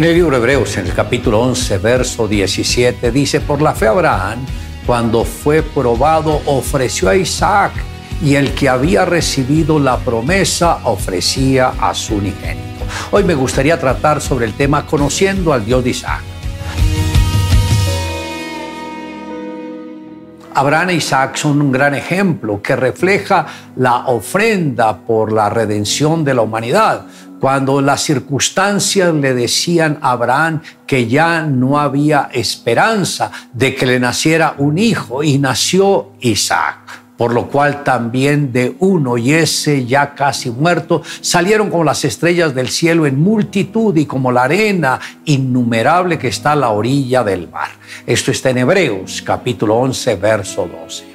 En el libro de Hebreos, en el capítulo 11, verso 17, dice, por la fe Abraham, cuando fue probado, ofreció a Isaac, y el que había recibido la promesa ofrecía a su unigénito. Hoy me gustaría tratar sobre el tema conociendo al Dios de Isaac. Abraham e Isaac son un gran ejemplo que refleja la ofrenda por la redención de la humanidad. Cuando las circunstancias le decían a Abraham que ya no había esperanza de que le naciera un hijo y nació Isaac por lo cual también de uno y ese ya casi muerto salieron como las estrellas del cielo en multitud y como la arena innumerable que está a la orilla del mar. Esto está en Hebreos capítulo 11, verso 12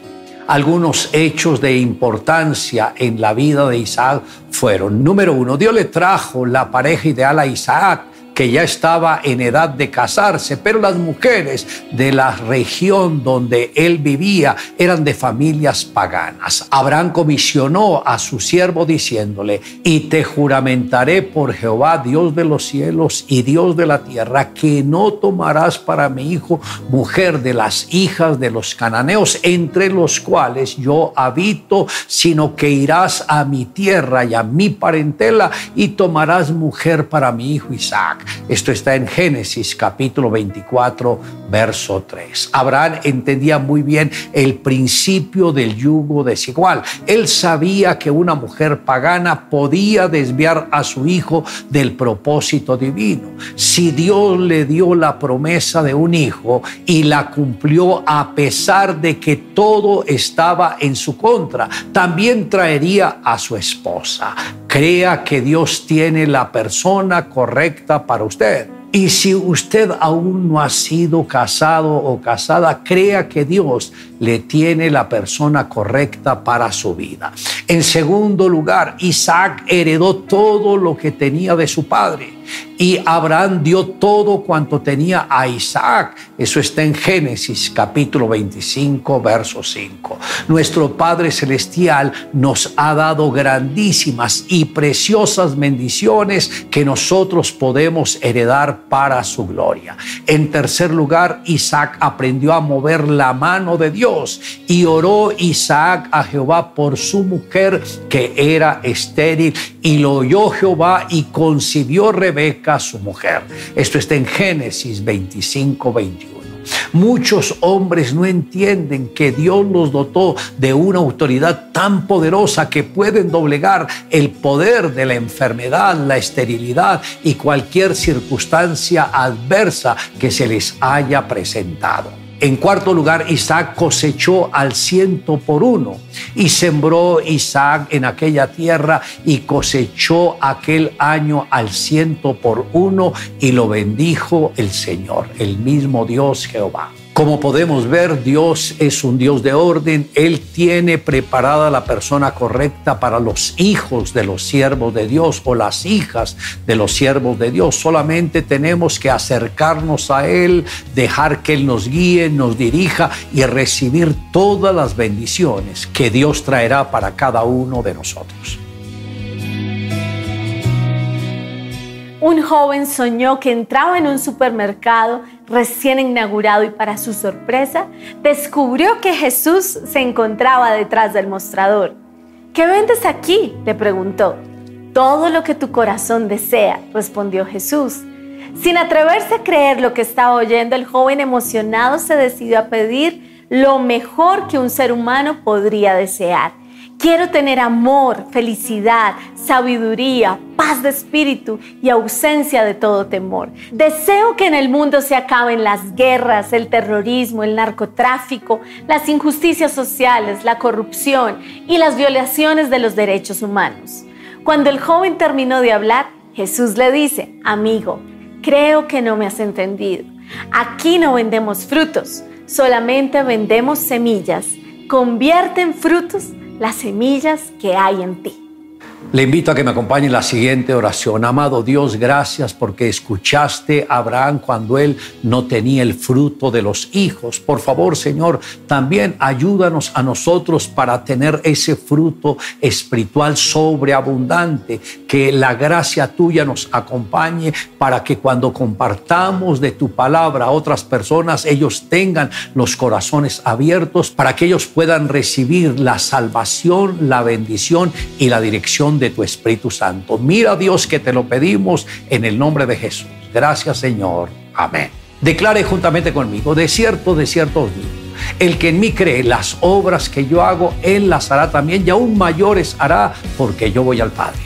algunos hechos de importancia en la vida de Isaac fueron, número uno, Dios le trajo la pareja ideal a Isaac que ya estaba en edad de casarse, pero las mujeres de la región donde él vivía eran de familias paganas. Abraham comisionó a su siervo diciéndole, y te juramentaré por Jehová, Dios de los cielos y Dios de la tierra, que no tomarás para mi hijo mujer de las hijas de los cananeos, entre los cuales yo habito, sino que irás a mi tierra y a mi parentela y tomarás mujer para mi hijo Isaac esto está en Génesis capítulo 24, verso 3. Abraham entendía muy bien el principio del yugo desigual. Él sabía que una mujer pagana podía desviar a su hijo del propósito divino. Si Dios le dio la promesa de un hijo y la cumplió a pesar de que todo estaba en su contra, también traería a su esposa. Crea que Dios tiene la persona correcta para usted. Y si usted aún no ha sido casado o casada, crea que Dios le tiene la persona correcta para su vida. En segundo lugar, Isaac heredó todo lo que tenía de su padre y Abraham dio todo cuanto tenía a Isaac. Eso está en Génesis capítulo 25, verso 5. Nuestro Padre Celestial nos ha dado grandísimas y preciosas bendiciones que nosotros podemos heredar para su gloria. En tercer lugar, Isaac aprendió a mover la mano de Dios y oró Isaac a Jehová por su mujer que era estéril y lo oyó Jehová y concibió Su mujer. Esto está en Génesis 25, 21. Muchos hombres no entienden que Dios los dotó de una autoridad tan poderosa que pueden doblegar el poder de la enfermedad, la esterilidad y cualquier circunstancia adversa que se les haya presentado. En cuarto lugar, Isaac cosechó al ciento por uno y sembró Isaac en aquella tierra y cosechó aquel año al ciento por uno y lo bendijo el Señor, el mismo Dios Jehová. Como podemos ver, Dios es un Dios de orden. Él tiene preparada la persona correcta para los hijos de los siervos de Dios o las hijas de los siervos de Dios. Solamente tenemos que acercarnos a Él, dejar que Él nos guíe, nos dirija y recibir todas las bendiciones que Dios traerá para cada uno de nosotros. Un joven soñó que entraba en un supermercado recién inaugurado y para su sorpresa descubrió que Jesús se encontraba detrás del mostrador. ¿Qué vendes aquí? le preguntó. Todo lo que tu corazón desea, respondió Jesús. Sin atreverse a creer lo que estaba oyendo, el joven emocionado se decidió a pedir lo mejor que un ser humano podría desear Quiero tener amor, felicidad, sabiduría, paz de espíritu y ausencia de todo temor. Deseo que en el mundo se acaben las guerras, el terrorismo, el narcotráfico, las injusticias sociales, la corrupción y las violaciones de los derechos humanos. Cuando el joven terminó de hablar, Jesús le dice, amigo, creo que no me has entendido. Aquí no vendemos frutos, solamente vendemos semillas. Convierte en frutos las semillas que hay en ti. Le invito a que me acompañe en la siguiente oración. Amado Dios, gracias porque escuchaste a Abraham cuando él no tenía el fruto de los hijos. Por favor, Señor, también ayúdanos a nosotros para tener ese fruto espiritual sobreabundante. Que la gracia tuya nos acompañe para que cuando compartamos de tu palabra a otras personas, ellos tengan los corazones abiertos para que ellos puedan recibir la salvación, la bendición y la dirección de tu Espíritu Santo. Mira Dios que te lo pedimos en el nombre de Jesús. Gracias Señor. Amén. Declare juntamente conmigo, de cierto, de cierto os el que en mí cree las obras que yo hago, él las hará también y aún mayores hará porque yo voy al Padre.